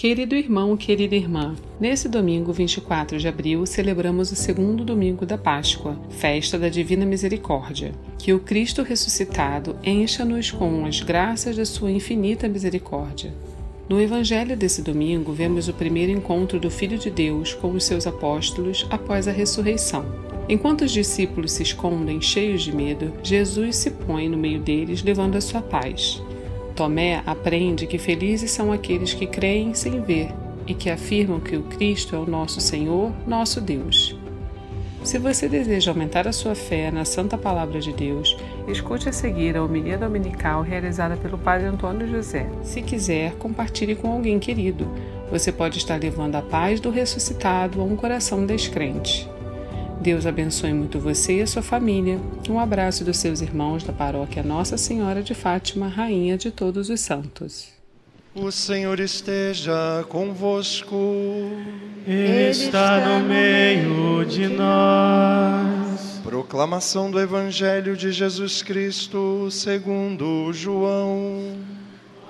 Querido irmão, querida irmã, nesse domingo 24 de abril celebramos o segundo domingo da Páscoa, festa da Divina Misericórdia. Que o Cristo ressuscitado encha-nos com as graças da sua infinita misericórdia. No Evangelho desse domingo, vemos o primeiro encontro do Filho de Deus com os seus apóstolos após a ressurreição. Enquanto os discípulos se escondem cheios de medo, Jesus se põe no meio deles, levando a sua paz. Tomé aprende que felizes são aqueles que creem sem ver e que afirmam que o Cristo é o nosso Senhor, nosso Deus. Se você deseja aumentar a sua fé na Santa Palavra de Deus, escute a seguir a homilia dominical realizada pelo Padre Antônio José. Se quiser, compartilhe com alguém querido. Você pode estar levando a paz do ressuscitado a um coração descrente. Deus abençoe muito você e a sua família. Um abraço dos seus irmãos da paróquia Nossa Senhora de Fátima, Rainha de Todos os Santos. O Senhor esteja convosco. Ele está no meio de nós. Proclamação do Evangelho de Jesus Cristo, segundo João.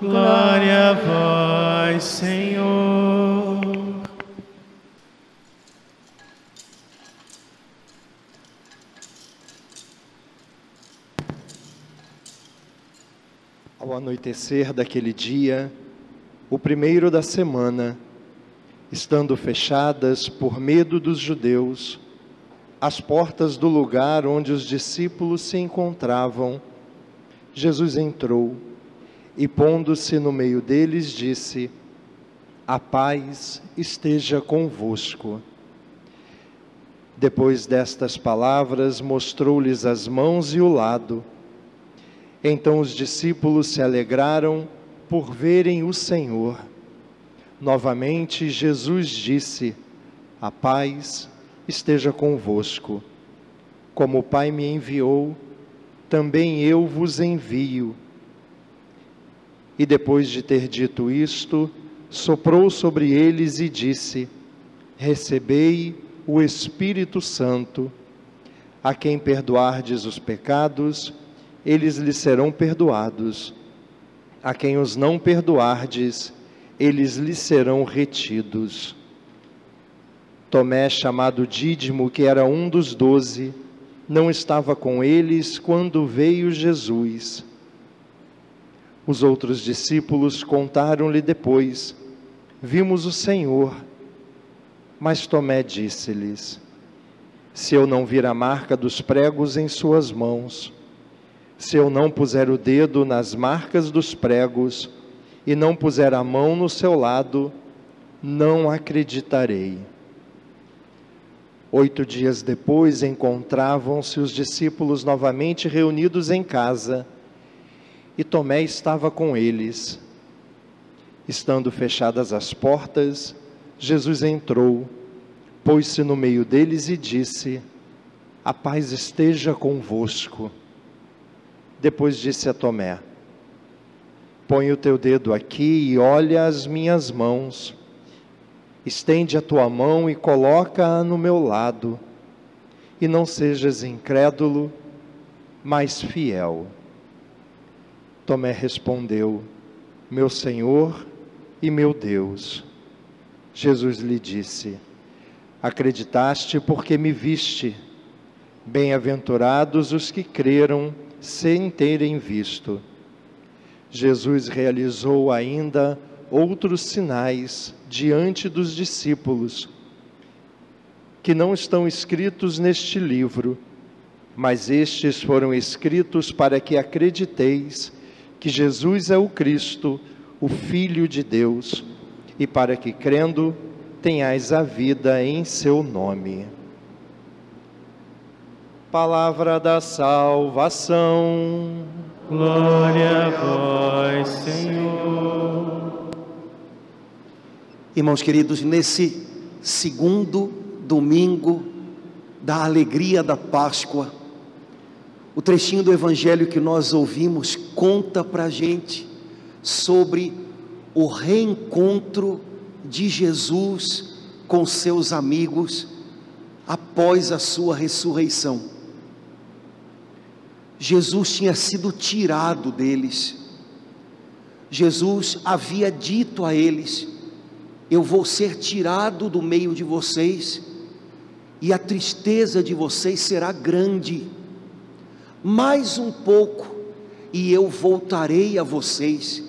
Glória a vós, Senhor. Ao anoitecer daquele dia, o primeiro da semana, estando fechadas por medo dos judeus, as portas do lugar onde os discípulos se encontravam, Jesus entrou e, pondo-se no meio deles, disse: A paz esteja convosco. Depois destas palavras, mostrou-lhes as mãos e o lado. Então os discípulos se alegraram por verem o Senhor. Novamente Jesus disse: A paz esteja convosco. Como o Pai me enviou, também eu vos envio. E depois de ter dito isto, soprou sobre eles e disse: Recebei o Espírito Santo. A quem perdoardes os pecados, eles lhes serão perdoados. A quem os não perdoardes, eles lhes serão retidos. Tomé, chamado Dídimo, que era um dos doze, não estava com eles quando veio Jesus. Os outros discípulos contaram-lhe depois: Vimos o Senhor. Mas Tomé disse-lhes: Se eu não vir a marca dos pregos em suas mãos, se eu não puser o dedo nas marcas dos pregos e não puser a mão no seu lado, não acreditarei. Oito dias depois encontravam-se os discípulos novamente reunidos em casa e Tomé estava com eles. Estando fechadas as portas, Jesus entrou, pôs-se no meio deles e disse: A paz esteja convosco. Depois disse a Tomé: Põe o teu dedo aqui e olha as minhas mãos. Estende a tua mão e coloca-a no meu lado. E não sejas incrédulo, mas fiel. Tomé respondeu: Meu Senhor e meu Deus. Jesus lhe disse: Acreditaste porque me viste. Bem-aventurados os que creram sem terem visto. Jesus realizou ainda outros sinais diante dos discípulos, que não estão escritos neste livro, mas estes foram escritos para que acrediteis que Jesus é o Cristo, o Filho de Deus, e para que, crendo, tenhais a vida em seu nome. Palavra da salvação. Glória a vós, Senhor. Irmãos queridos, nesse segundo domingo da alegria da Páscoa, o trechinho do Evangelho que nós ouvimos conta para a gente sobre o reencontro de Jesus com seus amigos após a sua ressurreição. Jesus tinha sido tirado deles. Jesus havia dito a eles eu vou ser tirado do meio de vocês, e a tristeza de vocês será grande. Mais um pouco, e eu voltarei a vocês,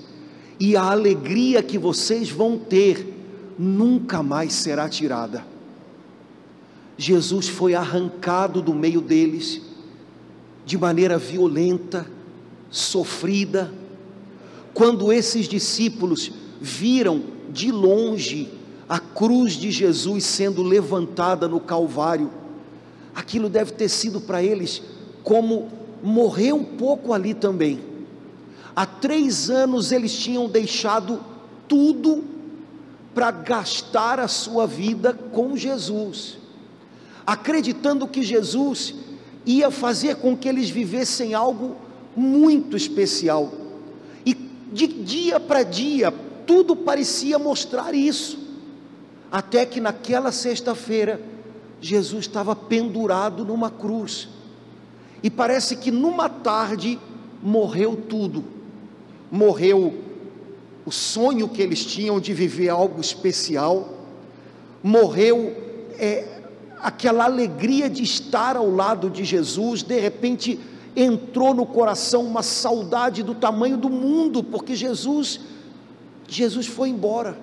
e a alegria que vocês vão ter nunca mais será tirada. Jesus foi arrancado do meio deles de maneira violenta, sofrida. Quando esses discípulos viram de longe a cruz de Jesus sendo levantada no Calvário, aquilo deve ter sido para eles como morrer um pouco ali também. Há três anos eles tinham deixado tudo para gastar a sua vida com Jesus, acreditando que Jesus ia fazer com que eles vivessem algo muito especial. E de dia para dia, tudo parecia mostrar isso. Até que naquela sexta-feira, Jesus estava pendurado numa cruz. E parece que numa tarde morreu tudo. Morreu o sonho que eles tinham de viver algo especial, morreu é, aquela alegria de estar ao lado de Jesus, de repente entrou no coração uma saudade do tamanho do mundo, porque Jesus, Jesus foi embora.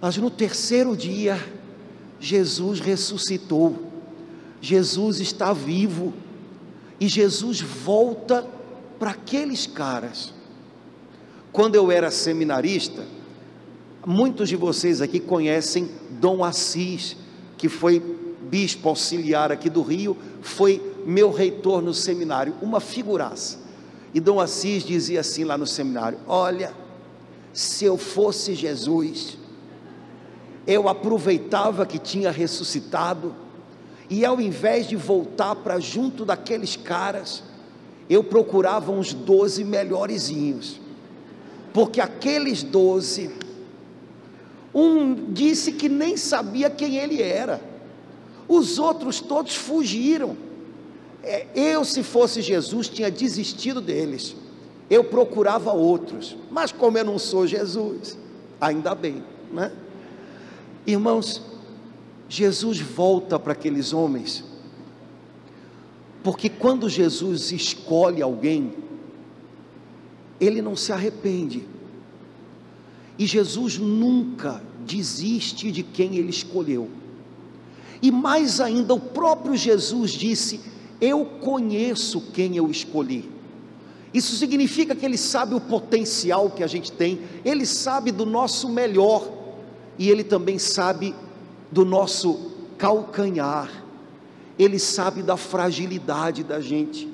Mas no terceiro dia, Jesus ressuscitou, Jesus está vivo, e Jesus volta para aqueles caras. Quando eu era seminarista, muitos de vocês aqui conhecem Dom Assis, que foi bispo auxiliar aqui do Rio, foi meu reitor no seminário, uma figuraça. E Dom Assis dizia assim lá no seminário: Olha, se eu fosse Jesus, eu aproveitava que tinha ressuscitado, e ao invés de voltar para junto daqueles caras, eu procurava uns doze melhorzinhos, porque aqueles doze um disse que nem sabia quem ele era. Os outros todos fugiram. É, eu, se fosse Jesus, tinha desistido deles. Eu procurava outros. Mas como eu não sou Jesus, ainda bem, né? Irmãos, Jesus volta para aqueles homens, porque quando Jesus escolhe alguém, ele não se arrepende. E Jesus nunca desiste de quem ele escolheu. E mais ainda, o próprio Jesus disse: Eu conheço quem eu escolhi. Isso significa que ele sabe o potencial que a gente tem, ele sabe do nosso melhor, e ele também sabe do nosso calcanhar, ele sabe da fragilidade da gente,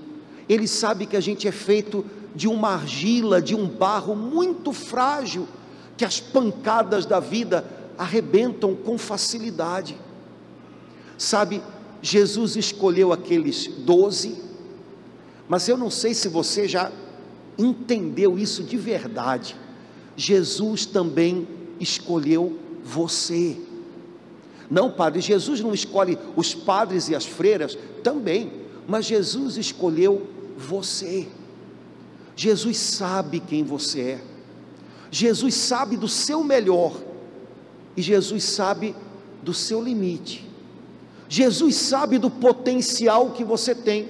ele sabe que a gente é feito de uma argila, de um barro muito frágil, que as pancadas da vida arrebentam com facilidade. Sabe, Jesus escolheu aqueles doze, mas eu não sei se você já entendeu isso de verdade. Jesus também escolheu você. Não, padre, Jesus não escolhe os padres e as freiras, também, mas Jesus escolheu você. Jesus sabe quem você é. Jesus sabe do seu melhor e Jesus sabe do seu limite. Jesus sabe do potencial que você tem.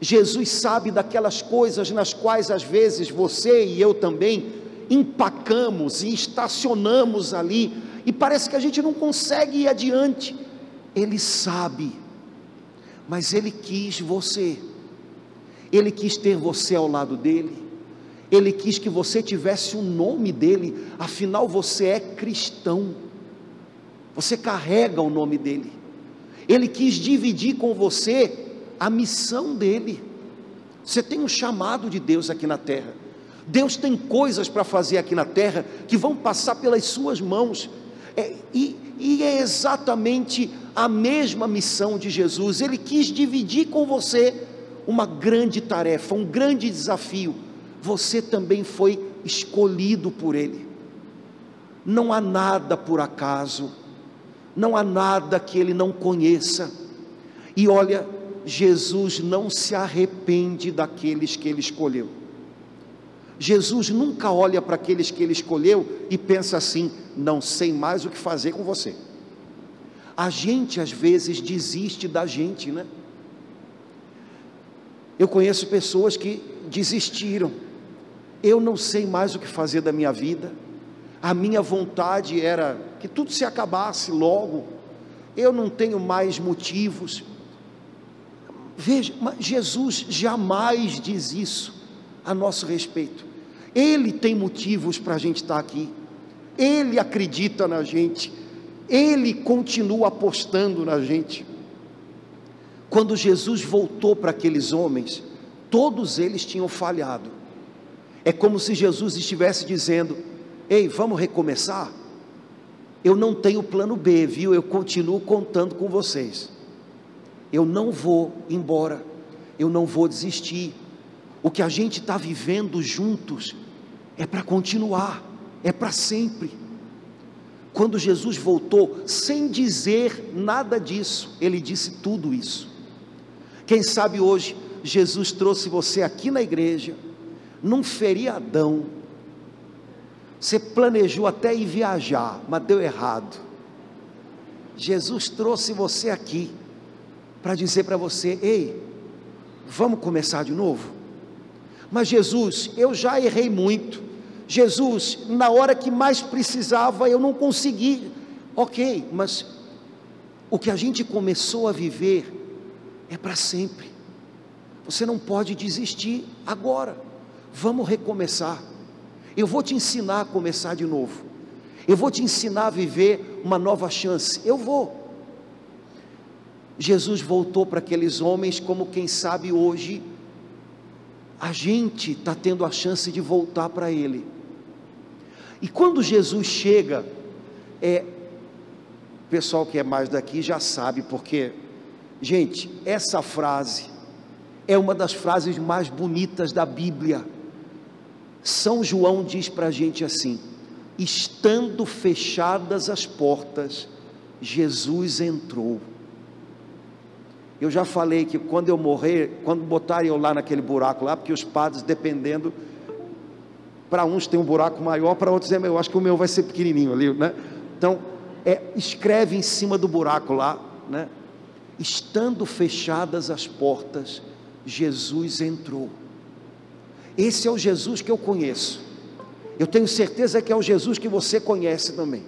Jesus sabe daquelas coisas nas quais às vezes você e eu também empacamos e estacionamos ali e parece que a gente não consegue ir adiante. Ele sabe, mas ele quis você. Ele quis ter você ao lado dele. Ele quis que você tivesse o nome dele, afinal você é cristão, você carrega o nome dele. Ele quis dividir com você a missão dele. Você tem um chamado de Deus aqui na terra. Deus tem coisas para fazer aqui na terra que vão passar pelas suas mãos. É, e, e é exatamente a mesma missão de Jesus. Ele quis dividir com você uma grande tarefa, um grande desafio você também foi escolhido por Ele. Não há nada por acaso, não há nada que Ele não conheça. E olha, Jesus não se arrepende daqueles que Ele escolheu. Jesus nunca olha para aqueles que Ele escolheu e pensa assim: não sei mais o que fazer com você. A gente às vezes desiste da gente, né? Eu conheço pessoas que desistiram. Eu não sei mais o que fazer da minha vida. A minha vontade era que tudo se acabasse logo. Eu não tenho mais motivos. Veja, Jesus jamais diz isso a nosso respeito. Ele tem motivos para a gente estar aqui. Ele acredita na gente. Ele continua apostando na gente. Quando Jesus voltou para aqueles homens, todos eles tinham falhado. É como se Jesus estivesse dizendo: Ei, vamos recomeçar? Eu não tenho plano B, viu? Eu continuo contando com vocês. Eu não vou embora, eu não vou desistir. O que a gente está vivendo juntos é para continuar, é para sempre. Quando Jesus voltou, sem dizer nada disso, ele disse tudo isso. Quem sabe hoje Jesus trouxe você aqui na igreja, num feriadão. Você planejou até ir viajar, mas deu errado. Jesus trouxe você aqui para dizer para você: ei, vamos começar de novo? Mas Jesus, eu já errei muito. Jesus, na hora que mais precisava, eu não consegui. Ok, mas o que a gente começou a viver é para sempre. Você não pode desistir agora. Vamos recomeçar. Eu vou te ensinar a começar de novo. Eu vou te ensinar a viver uma nova chance. Eu vou. Jesus voltou para aqueles homens, como quem sabe hoje, a gente está tendo a chance de voltar para Ele. E quando Jesus chega, é, o pessoal que é mais daqui já sabe, porque, gente, essa frase é uma das frases mais bonitas da Bíblia. São João diz para a gente assim: estando fechadas as portas, Jesus entrou. Eu já falei que quando eu morrer, quando botarem eu lá naquele buraco lá, porque os padres, dependendo, para uns tem um buraco maior, para outros é eu acho que o meu vai ser pequenininho ali, né? Então, é, escreve em cima do buraco lá, né? Estando fechadas as portas, Jesus entrou. Esse é o Jesus que eu conheço. Eu tenho certeza que é o Jesus que você conhece também.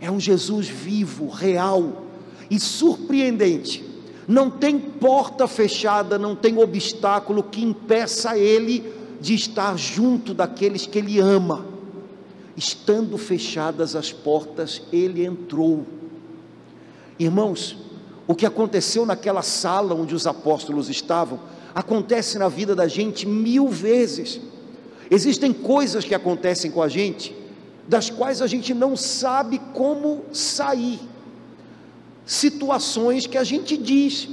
É um Jesus vivo, real e surpreendente não tem porta fechada, não tem obstáculo que impeça ele de estar junto daqueles que ele ama. Estando fechadas as portas, ele entrou. Irmãos, o que aconteceu naquela sala onde os apóstolos estavam, acontece na vida da gente mil vezes. Existem coisas que acontecem com a gente, das quais a gente não sabe como sair situações que a gente diz,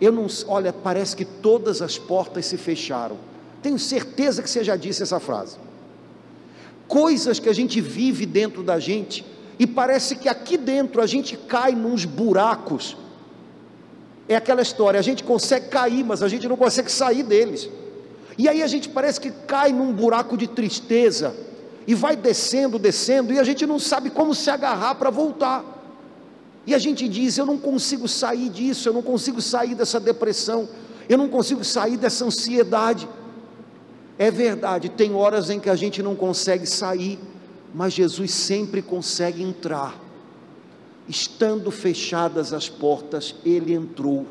eu não, olha, parece que todas as portas se fecharam. Tenho certeza que você já disse essa frase. Coisas que a gente vive dentro da gente e parece que aqui dentro a gente cai nos buracos. É aquela história, a gente consegue cair, mas a gente não consegue sair deles. E aí a gente parece que cai num buraco de tristeza e vai descendo, descendo, e a gente não sabe como se agarrar para voltar. E a gente diz: eu não consigo sair disso, eu não consigo sair dessa depressão, eu não consigo sair dessa ansiedade. É verdade, tem horas em que a gente não consegue sair, mas Jesus sempre consegue entrar. Estando fechadas as portas, ele entrou.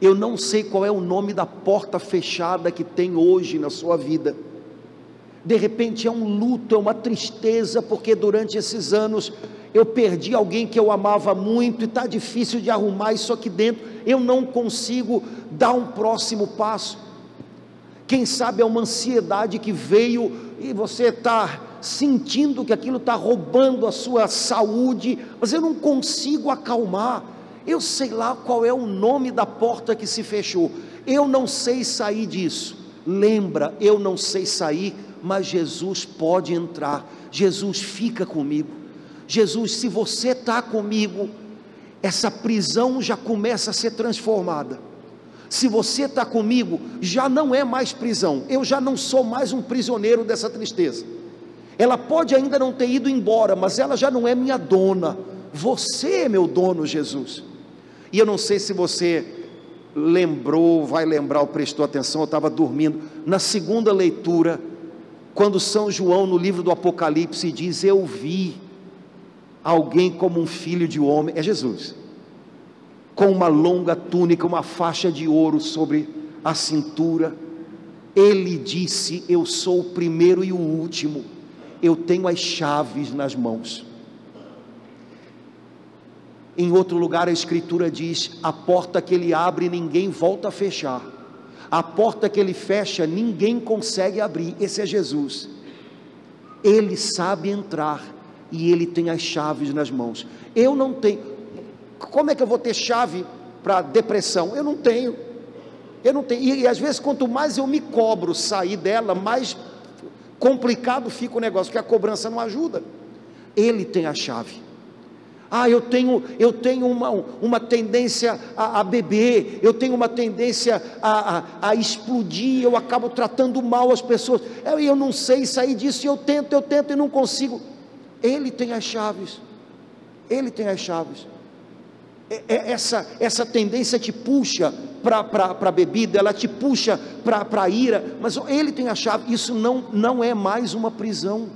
Eu não sei qual é o nome da porta fechada que tem hoje na sua vida. De repente é um luto, é uma tristeza, porque durante esses anos eu perdi alguém que eu amava muito e está difícil de arrumar isso aqui dentro, eu não consigo dar um próximo passo. Quem sabe é uma ansiedade que veio e você está sentindo que aquilo está roubando a sua saúde, mas eu não consigo acalmar. Eu sei lá qual é o nome da porta que se fechou, eu não sei sair disso. Lembra, eu não sei sair, mas Jesus pode entrar. Jesus fica comigo. Jesus, se você está comigo, essa prisão já começa a ser transformada. Se você está comigo, já não é mais prisão, eu já não sou mais um prisioneiro dessa tristeza. Ela pode ainda não ter ido embora, mas ela já não é minha dona. Você é meu dono, Jesus. E eu não sei se você lembrou, vai lembrar ou prestou atenção, eu estava dormindo. Na segunda leitura, quando São João, no livro do Apocalipse, diz: Eu vi alguém como um filho de homem, é Jesus, com uma longa túnica, uma faixa de ouro sobre a cintura. Ele disse: Eu sou o primeiro e o último eu tenho as chaves nas mãos. Em outro lugar a Escritura diz: a porta que ele abre, ninguém volta a fechar. A porta que ele fecha, ninguém consegue abrir. Esse é Jesus. Ele sabe entrar e ele tem as chaves nas mãos. Eu não tenho. Como é que eu vou ter chave para depressão? Eu não tenho. Eu não tenho. E, e às vezes, quanto mais eu me cobro sair dela, mais complicado fica o negócio, porque a cobrança não ajuda. Ele tem a chave. Ah, eu tenho, eu tenho uma, uma tendência a, a beber, eu tenho uma tendência a, a, a, explodir, eu acabo tratando mal as pessoas. Eu, eu não sei sair disso, eu tento, eu tento e não consigo. Ele tem as chaves. Ele tem as chaves. É, é, essa, essa tendência te puxa para a bebida, ela te puxa para a ira, mas ele tem a chave, isso não, não é mais uma prisão.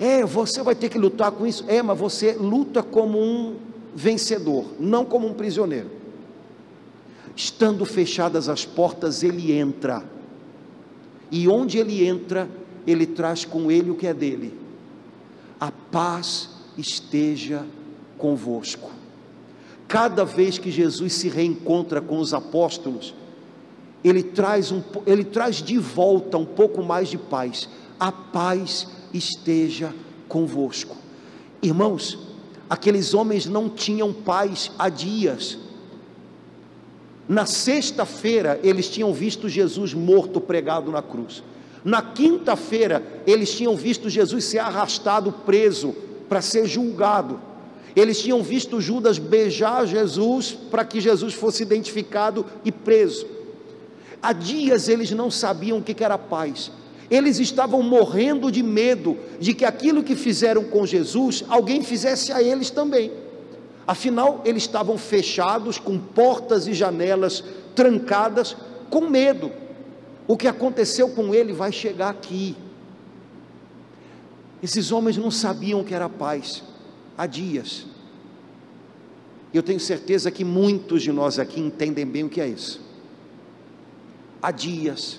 É, você vai ter que lutar com isso. É, mas você luta como um vencedor, não como um prisioneiro. Estando fechadas as portas, ele entra. E onde ele entra, ele traz com ele o que é dele. A paz esteja convosco. Cada vez que Jesus se reencontra com os apóstolos, ele traz, um, ele traz de volta um pouco mais de paz. A paz esteja convosco. Irmãos, aqueles homens não tinham paz há dias. Na sexta-feira, eles tinham visto Jesus morto pregado na cruz. Na quinta-feira, eles tinham visto Jesus ser arrastado preso para ser julgado. Eles tinham visto Judas beijar Jesus para que Jesus fosse identificado e preso. Há dias eles não sabiam o que era paz. Eles estavam morrendo de medo de que aquilo que fizeram com Jesus, alguém fizesse a eles também. Afinal, eles estavam fechados, com portas e janelas trancadas, com medo. O que aconteceu com ele vai chegar aqui. Esses homens não sabiam o que era paz há dias. Eu tenho certeza que muitos de nós aqui entendem bem o que é isso. Há dias,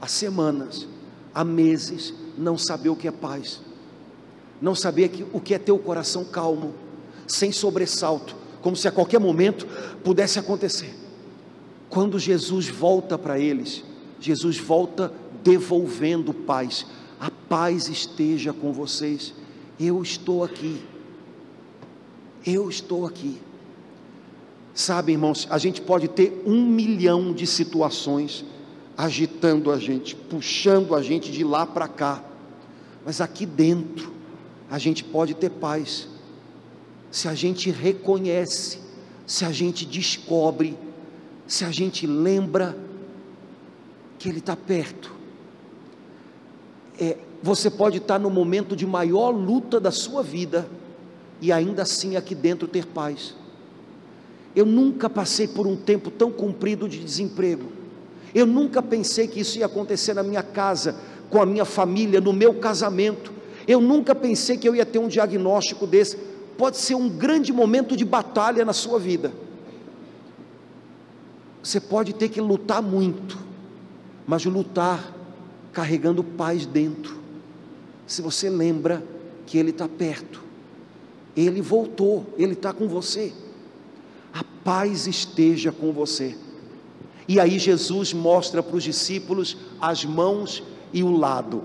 há semanas, há meses, não saber o que é paz, não saber o que é ter o coração calmo, sem sobressalto, como se a qualquer momento pudesse acontecer. Quando Jesus volta para eles, Jesus volta devolvendo paz. A paz esteja com vocês. Eu estou aqui. Eu estou aqui. Sabe, irmãos, a gente pode ter um milhão de situações agitando a gente, puxando a gente de lá para cá, mas aqui dentro a gente pode ter paz, se a gente reconhece, se a gente descobre, se a gente lembra que Ele está perto. É, você pode estar no momento de maior luta da sua vida e ainda assim aqui dentro ter paz. Eu nunca passei por um tempo tão comprido de desemprego. Eu nunca pensei que isso ia acontecer na minha casa, com a minha família, no meu casamento. Eu nunca pensei que eu ia ter um diagnóstico desse. Pode ser um grande momento de batalha na sua vida. Você pode ter que lutar muito, mas lutar carregando paz dentro. Se você lembra que Ele está perto, ele voltou, Ele está com você. A paz esteja com você. E aí Jesus mostra para os discípulos as mãos e o lado.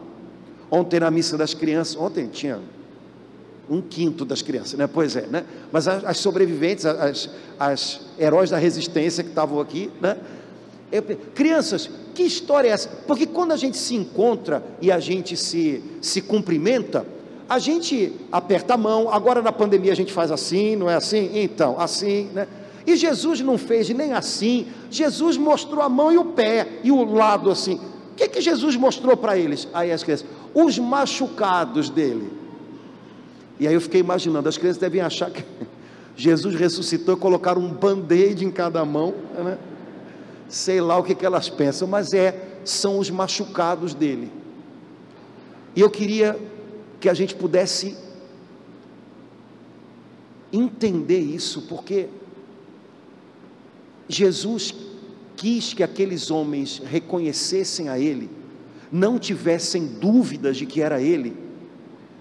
Ontem na missa das crianças, ontem tinha um quinto das crianças, né? Pois é, né? Mas as, as sobreviventes, as, as heróis da resistência que estavam aqui, né? Eu, crianças, que história é essa? Porque quando a gente se encontra e a gente se, se cumprimenta, a gente aperta a mão, agora na pandemia a gente faz assim, não é assim? Então, assim, né? E Jesus não fez nem assim, Jesus mostrou a mão e o pé, e o lado assim. O que, que Jesus mostrou para eles? Aí as crianças, os machucados dele. E aí eu fiquei imaginando, as crianças devem achar que Jesus ressuscitou e colocaram um band-aid em cada mão, né? sei lá o que, que elas pensam, mas é, são os machucados dele. E eu queria que a gente pudesse entender isso, porque Jesus quis que aqueles homens reconhecessem a Ele, não tivessem dúvidas de que era Ele,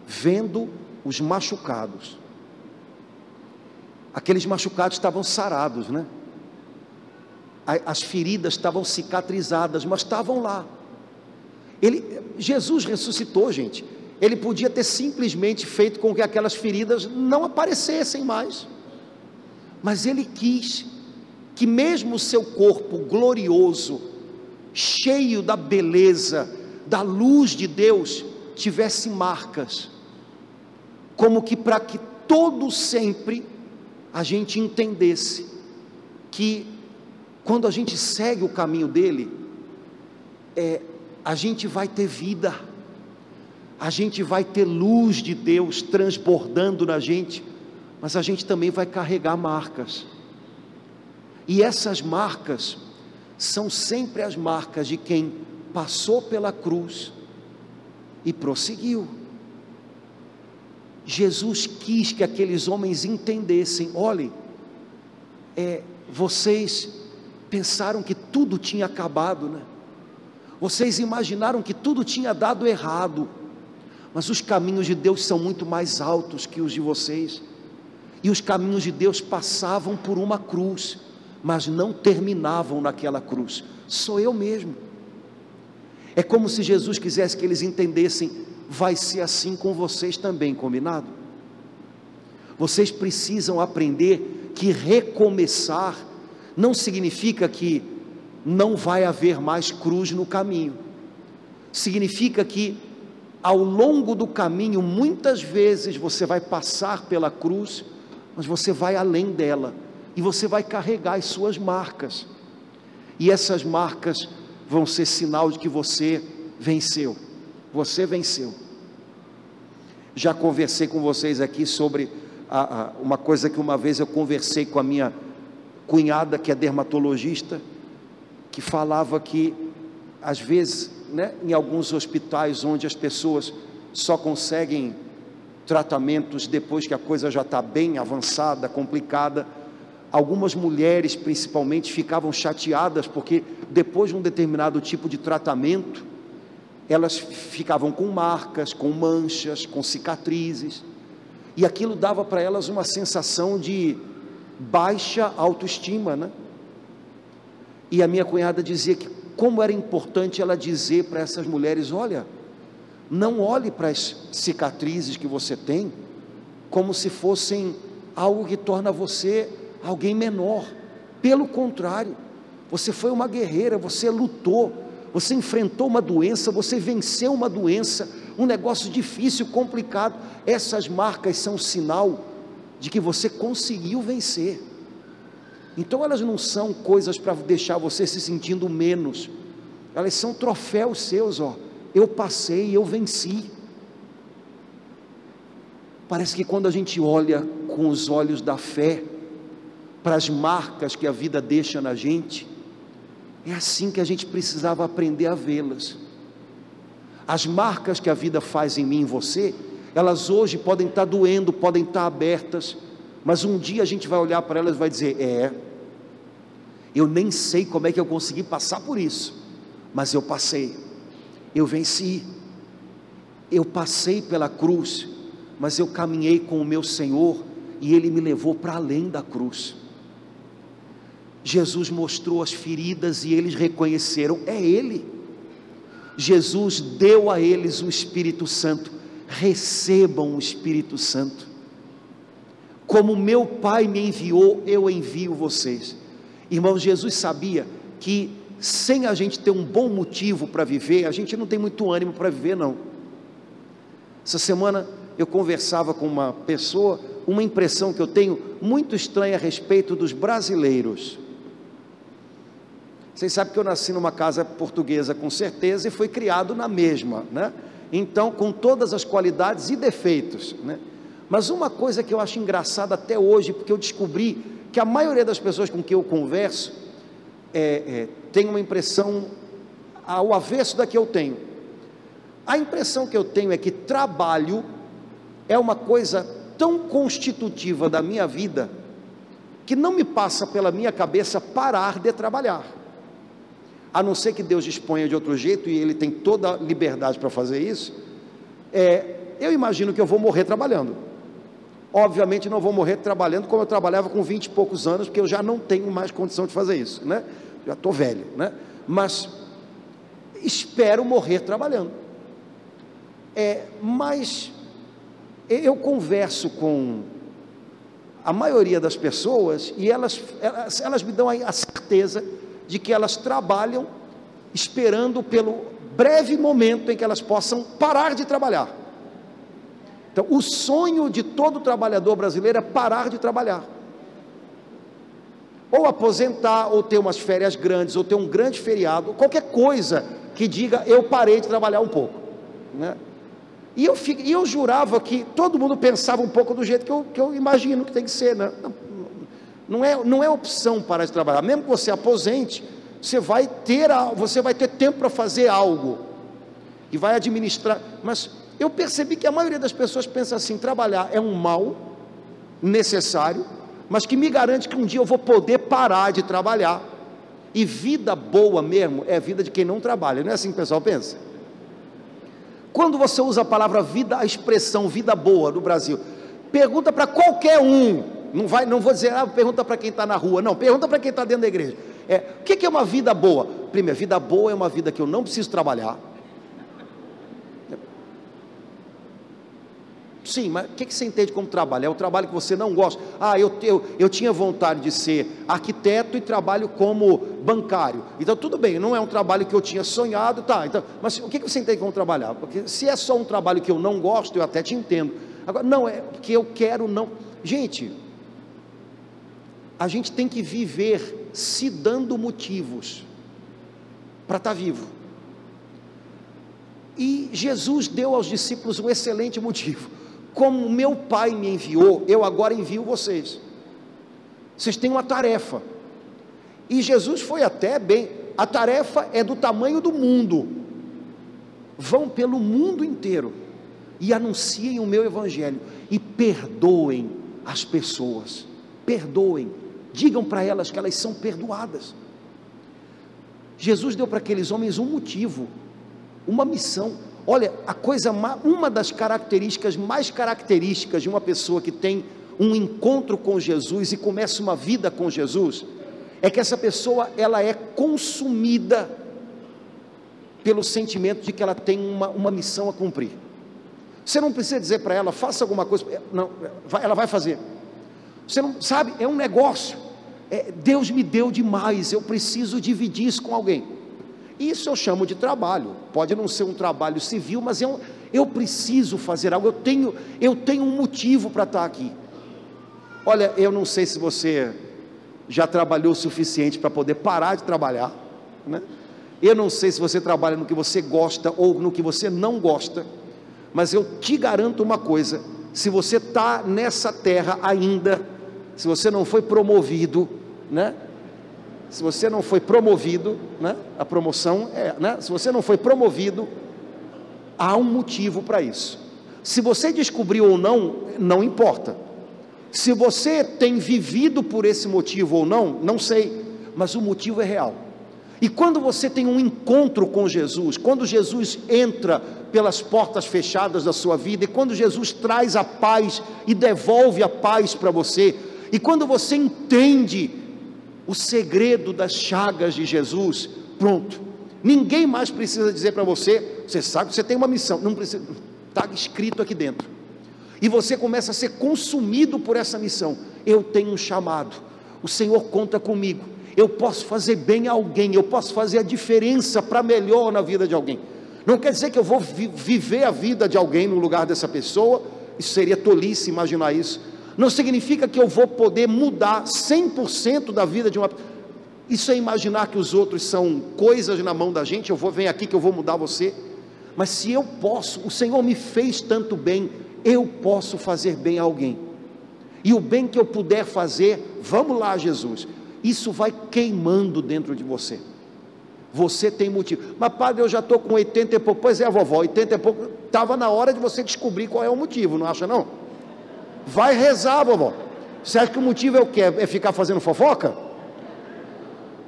vendo os machucados. Aqueles machucados estavam sarados, né? As feridas estavam cicatrizadas, mas estavam lá. Ele, Jesus ressuscitou, gente. Ele podia ter simplesmente feito com que aquelas feridas não aparecessem mais. Mas ele quis que mesmo o seu corpo glorioso, cheio da beleza, da luz de Deus, tivesse marcas, como que para que todo sempre a gente entendesse que quando a gente segue o caminho dele, é, a gente vai ter vida, a gente vai ter luz de Deus transbordando na gente, mas a gente também vai carregar marcas. E essas marcas são sempre as marcas de quem passou pela cruz e prosseguiu. Jesus quis que aqueles homens entendessem: olhem, é, vocês pensaram que tudo tinha acabado, né? Vocês imaginaram que tudo tinha dado errado, mas os caminhos de Deus são muito mais altos que os de vocês, e os caminhos de Deus passavam por uma cruz, mas não terminavam naquela cruz. Sou eu mesmo. É como se Jesus quisesse que eles entendessem: vai ser assim com vocês também, combinado? Vocês precisam aprender que recomeçar não significa que não vai haver mais cruz no caminho. Significa que ao longo do caminho, muitas vezes você vai passar pela cruz, mas você vai além dela e você vai carregar as suas marcas. E essas marcas vão ser sinal de que você venceu. Você venceu. Já conversei com vocês aqui sobre a, a, uma coisa que uma vez eu conversei com a minha cunhada, que é dermatologista, que falava que, às vezes, né, em alguns hospitais onde as pessoas só conseguem tratamentos depois que a coisa já está bem avançada, complicada, Algumas mulheres, principalmente, ficavam chateadas porque depois de um determinado tipo de tratamento, elas ficavam com marcas, com manchas, com cicatrizes, e aquilo dava para elas uma sensação de baixa autoestima, né? E a minha cunhada dizia que como era importante ela dizer para essas mulheres: olha, não olhe para as cicatrizes que você tem como se fossem algo que torna você alguém menor. Pelo contrário, você foi uma guerreira, você lutou, você enfrentou uma doença, você venceu uma doença, um negócio difícil, complicado. Essas marcas são sinal de que você conseguiu vencer. Então elas não são coisas para deixar você se sentindo menos. Elas são troféus seus, ó. Eu passei, eu venci. Parece que quando a gente olha com os olhos da fé, para as marcas que a vida deixa na gente, é assim que a gente precisava aprender a vê-las. As marcas que a vida faz em mim e em você, elas hoje podem estar doendo, podem estar abertas, mas um dia a gente vai olhar para elas e vai dizer: É, eu nem sei como é que eu consegui passar por isso, mas eu passei, eu venci, eu passei pela cruz, mas eu caminhei com o meu Senhor e Ele me levou para além da cruz. Jesus mostrou as feridas e eles reconheceram: é Ele. Jesus deu a eles o Espírito Santo, recebam o Espírito Santo. Como meu Pai me enviou, eu envio vocês. Irmão, Jesus sabia que sem a gente ter um bom motivo para viver, a gente não tem muito ânimo para viver, não. Essa semana eu conversava com uma pessoa, uma impressão que eu tenho muito estranha a respeito dos brasileiros. Vocês sabem que eu nasci numa casa portuguesa com certeza e fui criado na mesma, né? Então, com todas as qualidades e defeitos, né? Mas uma coisa que eu acho engraçada até hoje, porque eu descobri que a maioria das pessoas com quem eu converso é, é, tem uma impressão ao avesso da que eu tenho. A impressão que eu tenho é que trabalho é uma coisa tão constitutiva da minha vida que não me passa pela minha cabeça parar de trabalhar. A não ser que Deus disponha de outro jeito e Ele tem toda a liberdade para fazer isso. É, eu imagino que eu vou morrer trabalhando. Obviamente não vou morrer trabalhando como eu trabalhava com 20 e poucos anos, porque eu já não tenho mais condição de fazer isso, né? Já estou velho, né? Mas espero morrer trabalhando. É, mas eu converso com a maioria das pessoas e elas, elas, elas me dão a certeza de que elas trabalham esperando pelo breve momento em que elas possam parar de trabalhar. Então, o sonho de todo trabalhador brasileiro é parar de trabalhar. Ou aposentar, ou ter umas férias grandes, ou ter um grande feriado, qualquer coisa que diga eu parei de trabalhar um pouco. Né? E eu, e eu jurava que todo mundo pensava um pouco do jeito que eu, que eu imagino que tem que ser. Né? Não, é, não é opção parar de trabalhar. Mesmo que você aposente, você vai ter, você vai ter tempo para fazer algo. E vai administrar. Mas eu percebi que a maioria das pessoas pensa assim: trabalhar é um mal necessário, mas que me garante que um dia eu vou poder parar de trabalhar. E vida boa mesmo é a vida de quem não trabalha. Não é assim que o pessoal pensa? Quando você usa a palavra vida, a expressão vida boa no Brasil, pergunta para qualquer um, não, vai, não vou dizer, ah, pergunta para quem está na rua, não, pergunta para quem está dentro da igreja. É, o que é uma vida boa? Primeiro, vida boa é uma vida que eu não preciso trabalhar, Sim, mas o que, você entende como trabalho? É o trabalho que você não gosta. Ah, eu, eu, eu tinha vontade de ser arquiteto e trabalho como bancário. Então, tudo bem, não é um trabalho que eu tinha sonhado, tá. Então, mas o que, você entende como trabalhar? Porque se é só um trabalho que eu não gosto, eu até te entendo. Agora, não, é porque eu quero não. Gente, a gente tem que viver se dando motivos para estar tá vivo. E Jesus deu aos discípulos um excelente motivo como meu Pai me enviou, eu agora envio vocês. Vocês têm uma tarefa. E Jesus foi até bem, a tarefa é do tamanho do mundo. Vão pelo mundo inteiro e anunciem o meu evangelho e perdoem as pessoas. Perdoem. Digam para elas que elas são perdoadas. Jesus deu para aqueles homens um motivo, uma missão. Olha, a coisa, uma das características mais características de uma pessoa que tem um encontro com Jesus e começa uma vida com Jesus, é que essa pessoa ela é consumida pelo sentimento de que ela tem uma, uma missão a cumprir. Você não precisa dizer para ela, faça alguma coisa, não, ela vai fazer. Você não sabe, é um negócio. É, Deus me deu demais, eu preciso dividir isso com alguém. Isso eu chamo de trabalho. Pode não ser um trabalho civil, mas eu, eu preciso fazer algo. Eu tenho, eu tenho um motivo para estar aqui. Olha, eu não sei se você já trabalhou o suficiente para poder parar de trabalhar, né? Eu não sei se você trabalha no que você gosta ou no que você não gosta, mas eu te garanto uma coisa: se você está nessa terra ainda, se você não foi promovido, né? Se você não foi promovido, né? A promoção é, né? Se você não foi promovido, há um motivo para isso. Se você descobriu ou não, não importa. Se você tem vivido por esse motivo ou não, não sei, mas o motivo é real. E quando você tem um encontro com Jesus, quando Jesus entra pelas portas fechadas da sua vida, e quando Jesus traz a paz e devolve a paz para você, e quando você entende o segredo das chagas de Jesus, pronto. Ninguém mais precisa dizer para você, você sabe que você tem uma missão, não precisa, está escrito aqui dentro. E você começa a ser consumido por essa missão. Eu tenho um chamado, o Senhor conta comigo. Eu posso fazer bem a alguém, eu posso fazer a diferença para melhor na vida de alguém. Não quer dizer que eu vou vi viver a vida de alguém no lugar dessa pessoa, isso seria tolice imaginar isso não significa que eu vou poder mudar 100% da vida de uma Isso é imaginar que os outros são coisas na mão da gente, eu vou vir aqui que eu vou mudar você. Mas se eu posso, o Senhor me fez tanto bem, eu posso fazer bem a alguém. E o bem que eu puder fazer, vamos lá, Jesus. Isso vai queimando dentro de você. Você tem motivo. Mas, padre, eu já estou com 80 e pouco. Pois é, vovó, 80 e pouco. Estava na hora de você descobrir qual é o motivo, não acha não? Vai rezar, vovó. Você acha que o motivo é o quê? É ficar fazendo fofoca?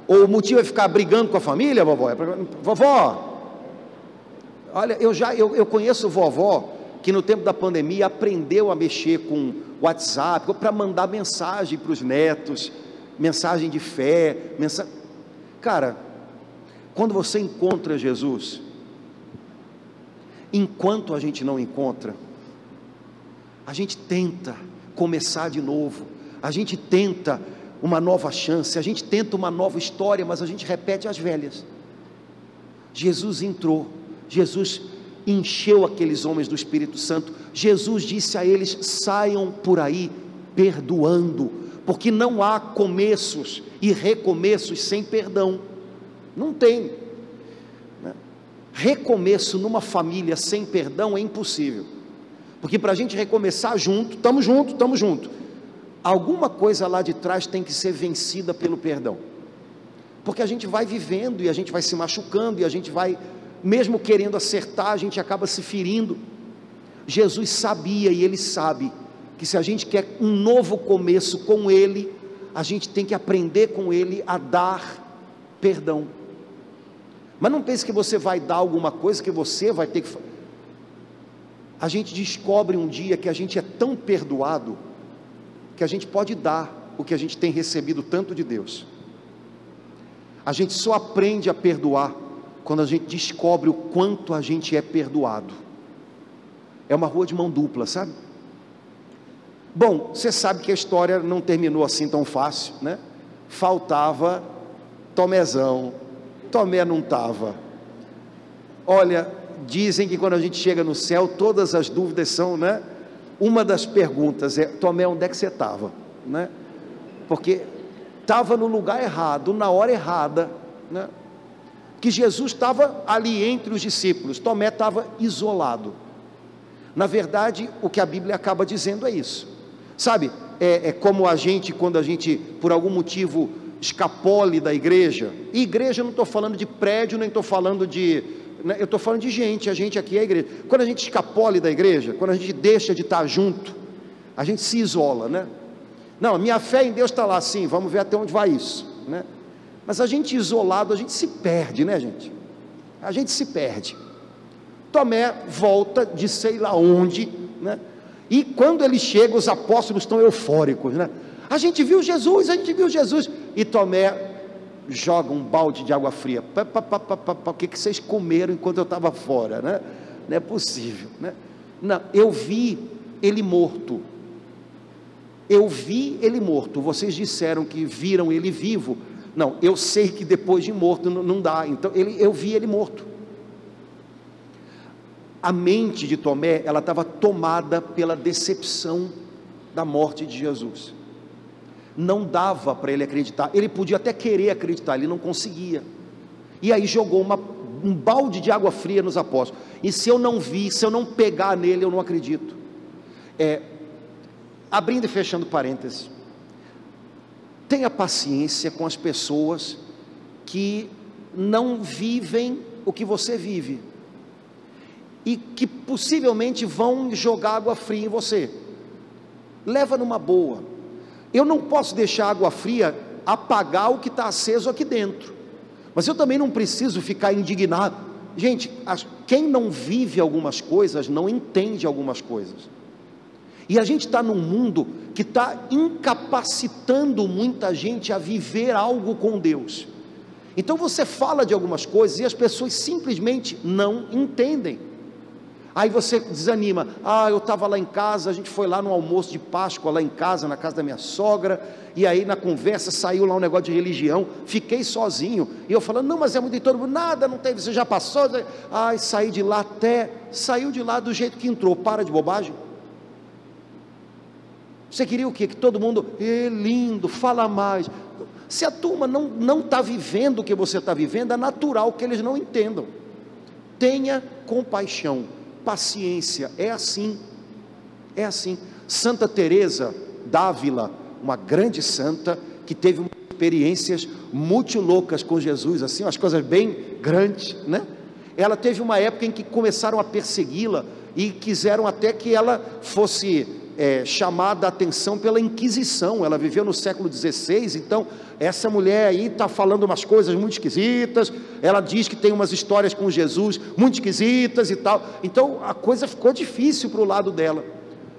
Ou o motivo é ficar brigando com a família, vovó? É vovó, olha, eu já eu, eu conheço vovó que no tempo da pandemia aprendeu a mexer com WhatsApp para mandar mensagem para os netos, mensagem de fé, mensagem. Cara, quando você encontra Jesus, enquanto a gente não encontra, a gente tenta começar de novo, a gente tenta uma nova chance, a gente tenta uma nova história, mas a gente repete as velhas. Jesus entrou, Jesus encheu aqueles homens do Espírito Santo, Jesus disse a eles: saiam por aí perdoando, porque não há começos e recomeços sem perdão, não tem. Né? Recomeço numa família sem perdão é impossível, porque para a gente recomeçar junto, estamos juntos, estamos juntos, alguma coisa lá de trás tem que ser vencida pelo perdão, porque a gente vai vivendo e a gente vai se machucando e a gente vai, mesmo querendo acertar, a gente acaba se ferindo. Jesus sabia e ele sabe que se a gente quer um novo começo com ele, a gente tem que aprender com ele a dar perdão. Mas não pense que você vai dar alguma coisa que você vai ter que. A gente descobre um dia que a gente é tão perdoado que a gente pode dar o que a gente tem recebido tanto de Deus. A gente só aprende a perdoar quando a gente descobre o quanto a gente é perdoado. É uma rua de mão dupla, sabe? Bom, você sabe que a história não terminou assim tão fácil, né? Faltava Tomezão. Tomé não estava. Olha, dizem que quando a gente chega no céu, todas as dúvidas são, né? uma das perguntas é: Tomé, onde é que você estava? Né? Porque estava no lugar errado, na hora errada, né? que Jesus estava ali entre os discípulos, Tomé estava isolado. Na verdade, o que a Bíblia acaba dizendo é isso. Sabe, é, é como a gente, quando a gente, por algum motivo, escapole da igreja, e igreja não estou falando de prédio, nem estou falando de eu estou falando de gente, a gente aqui é a igreja. Quando a gente escapole da igreja, quando a gente deixa de estar junto, a gente se isola, né? Não, minha fé em Deus está lá, sim, vamos ver até onde vai isso, né? Mas a gente isolado, a gente se perde, né, gente? A gente se perde. Tomé volta de sei lá onde, né? E quando ele chega, os apóstolos estão eufóricos, né? A gente viu Jesus, a gente viu Jesus. E Tomé joga um balde de água fria. Pá, pá, pá, o que, que vocês comeram enquanto eu estava fora? Né? Não é possível. Né? Não, eu vi ele morto. Eu vi ele morto. Vocês disseram que viram ele vivo. Não, eu sei que depois de morto não, não dá. Então ele, eu vi ele morto. A mente de Tomé, ela estava tomada pela decepção da morte de Jesus não dava para ele acreditar. Ele podia até querer acreditar, ele não conseguia. E aí jogou uma, um balde de água fria nos apóstolos. E se eu não vi, se eu não pegar nele, eu não acredito. É, abrindo e fechando parênteses. Tenha paciência com as pessoas que não vivem o que você vive e que possivelmente vão jogar água fria em você. Leva numa boa. Eu não posso deixar água fria apagar o que está aceso aqui dentro, mas eu também não preciso ficar indignado. Gente, quem não vive algumas coisas não entende algumas coisas. E a gente está num mundo que está incapacitando muita gente a viver algo com Deus. Então você fala de algumas coisas e as pessoas simplesmente não entendem. Aí você desanima. Ah, eu estava lá em casa, a gente foi lá no almoço de Páscoa, lá em casa, na casa da minha sogra, e aí na conversa saiu lá um negócio de religião, fiquei sozinho. E eu falando, não, mas é muito de todo mundo, nada, não teve, você já passou. Ai, saí de lá até, saiu de lá do jeito que entrou, para de bobagem. Você queria o quê? Que todo mundo, é lindo, fala mais. Se a turma não está vivendo o que você está vivendo, é natural que eles não entendam. Tenha compaixão, paciência. É assim. É assim. Santa Teresa d'Ávila, uma grande santa que teve experiências muito loucas com Jesus, assim, umas coisas bem grandes, né? Ela teve uma época em que começaram a persegui-la e quiseram até que ela fosse é, chamada a atenção pela Inquisição. Ela viveu no século XVI, então essa mulher aí está falando umas coisas muito esquisitas. Ela diz que tem umas histórias com Jesus muito esquisitas e tal. Então a coisa ficou difícil para o lado dela.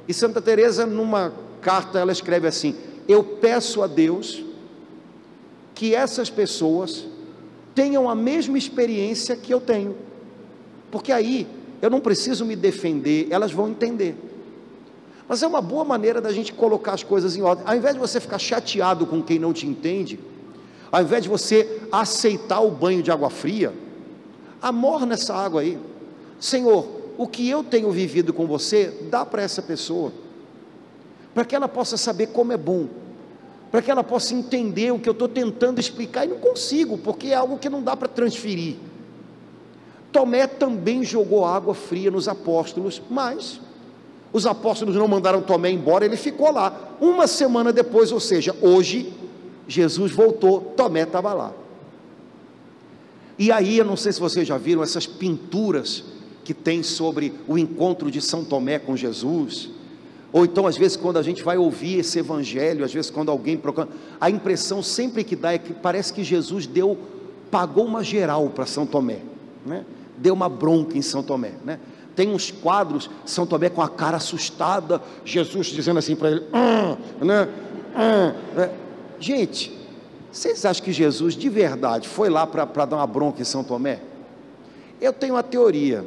E Santa Teresa, numa carta, ela escreve assim: Eu peço a Deus que essas pessoas tenham a mesma experiência que eu tenho, porque aí eu não preciso me defender, elas vão entender. Mas é uma boa maneira da gente colocar as coisas em ordem. Ao invés de você ficar chateado com quem não te entende, ao invés de você aceitar o banho de água fria, amor nessa água aí. Senhor, o que eu tenho vivido com você, dá para essa pessoa, para que ela possa saber como é bom, para que ela possa entender o que eu estou tentando explicar e não consigo, porque é algo que não dá para transferir. Tomé também jogou água fria nos apóstolos, mas os apóstolos não mandaram Tomé embora, ele ficou lá. Uma semana depois, ou seja, hoje, Jesus voltou, Tomé estava lá. E aí, eu não sei se vocês já viram essas pinturas que tem sobre o encontro de São Tomé com Jesus. Ou então, às vezes, quando a gente vai ouvir esse evangelho, às vezes, quando alguém proclama, a impressão sempre que dá é que parece que Jesus deu, pagou uma geral para São Tomé, né? deu uma bronca em São Tomé, né? Tem uns quadros, São Tomé com a cara assustada, Jesus dizendo assim para ele, ah, né? Ah, né? Gente, vocês acham que Jesus de verdade foi lá para dar uma bronca em São Tomé? Eu tenho uma teoria.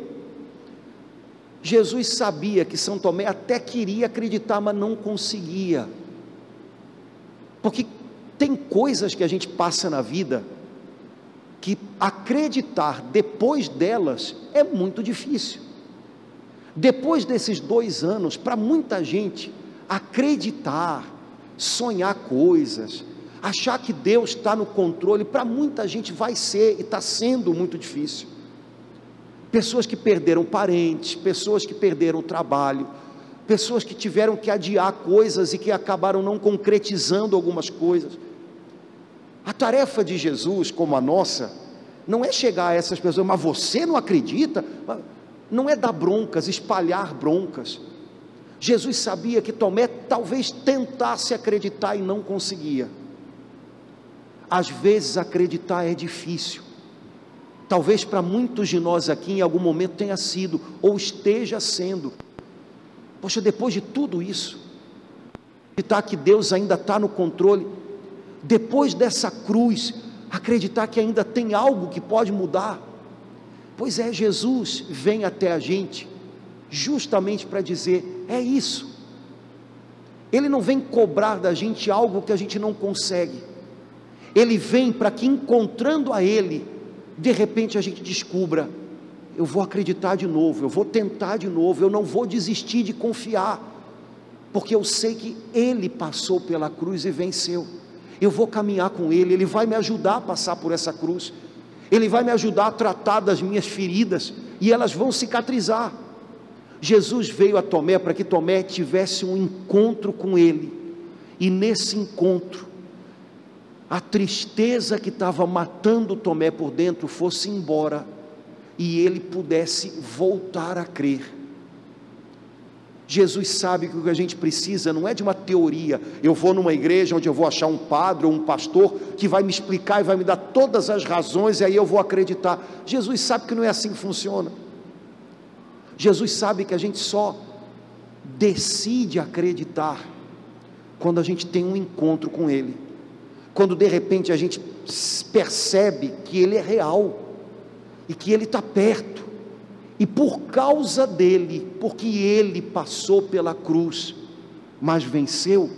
Jesus sabia que São Tomé até queria acreditar, mas não conseguia. Porque tem coisas que a gente passa na vida que acreditar depois delas é muito difícil. Depois desses dois anos, para muita gente, acreditar, sonhar coisas, achar que Deus está no controle, para muita gente vai ser e está sendo muito difícil. Pessoas que perderam parentes, pessoas que perderam o trabalho, pessoas que tiveram que adiar coisas e que acabaram não concretizando algumas coisas. A tarefa de Jesus, como a nossa, não é chegar a essas pessoas, mas você não acredita? Não é dar broncas, espalhar broncas. Jesus sabia que Tomé talvez tentasse acreditar e não conseguia. Às vezes acreditar é difícil. Talvez para muitos de nós aqui em algum momento tenha sido ou esteja sendo. Poxa, depois de tudo isso, acreditar que Deus ainda está no controle, depois dessa cruz, acreditar que ainda tem algo que pode mudar Pois é, Jesus vem até a gente justamente para dizer: é isso. Ele não vem cobrar da gente algo que a gente não consegue. Ele vem para que encontrando a Ele, de repente a gente descubra: eu vou acreditar de novo, eu vou tentar de novo, eu não vou desistir de confiar, porque eu sei que Ele passou pela cruz e venceu. Eu vou caminhar com Ele, Ele vai me ajudar a passar por essa cruz. Ele vai me ajudar a tratar das minhas feridas e elas vão cicatrizar. Jesus veio a Tomé para que Tomé tivesse um encontro com Ele, e nesse encontro, a tristeza que estava matando Tomé por dentro fosse embora e ele pudesse voltar a crer. Jesus sabe que o que a gente precisa não é de uma teoria. Eu vou numa igreja onde eu vou achar um padre ou um pastor que vai me explicar e vai me dar todas as razões e aí eu vou acreditar. Jesus sabe que não é assim que funciona. Jesus sabe que a gente só decide acreditar quando a gente tem um encontro com Ele. Quando de repente a gente percebe que Ele é real e que Ele está perto e por causa dele, porque ele passou pela cruz, mas venceu,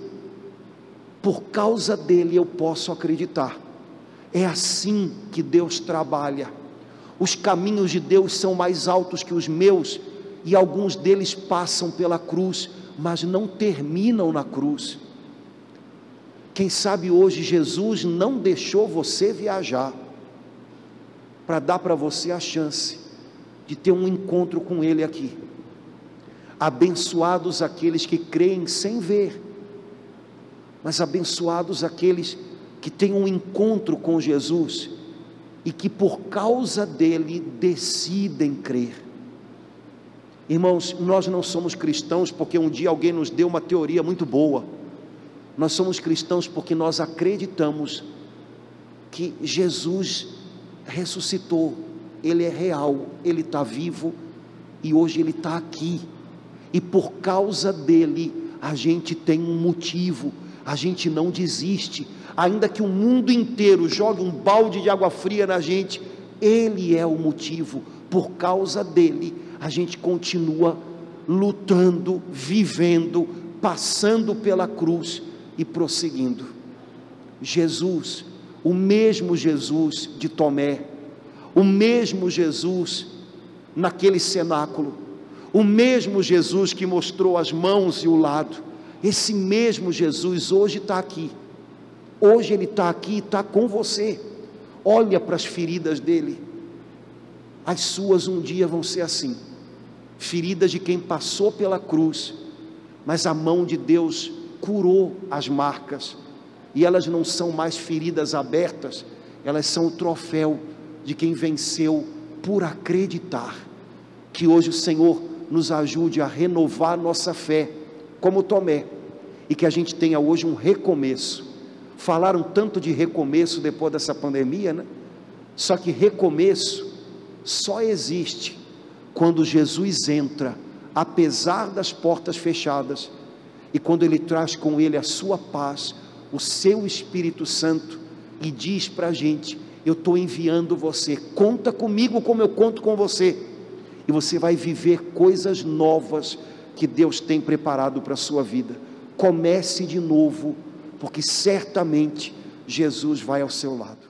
por causa dele eu posso acreditar. É assim que Deus trabalha. Os caminhos de Deus são mais altos que os meus, e alguns deles passam pela cruz, mas não terminam na cruz. Quem sabe hoje Jesus não deixou você viajar para dar para você a chance de ter um encontro com Ele aqui. Abençoados aqueles que creem sem ver, mas abençoados aqueles que têm um encontro com Jesus e que por causa dele decidem crer. Irmãos, nós não somos cristãos porque um dia alguém nos deu uma teoria muito boa. Nós somos cristãos porque nós acreditamos que Jesus ressuscitou, Ele é real, Ele está vivo e hoje Ele está aqui. E por causa dele, a gente tem um motivo, a gente não desiste, ainda que o mundo inteiro jogue um balde de água fria na gente, Ele é o motivo, por causa dele, a gente continua lutando, vivendo, passando pela cruz e prosseguindo. Jesus, o mesmo Jesus de Tomé, o mesmo Jesus naquele cenáculo, o mesmo Jesus que mostrou as mãos e o lado, esse mesmo Jesus hoje está aqui, hoje Ele está aqui, está com você, olha para as feridas dele, as suas um dia vão ser assim, feridas de quem passou pela cruz, mas a mão de Deus curou as marcas, e elas não são mais feridas abertas, elas são o troféu de quem venceu por acreditar. Que hoje o Senhor nos ajude a renovar nossa fé, como Tomé, e que a gente tenha hoje um recomeço. Falaram tanto de recomeço depois dessa pandemia, né? Só que recomeço só existe quando Jesus entra, apesar das portas fechadas e quando Ele traz com Ele a sua paz, o seu Espírito Santo, e diz para a gente: Eu estou enviando você, conta comigo como eu conto com você, e você vai viver coisas novas que Deus tem preparado para a sua vida. Comece de novo, porque certamente Jesus vai ao seu lado.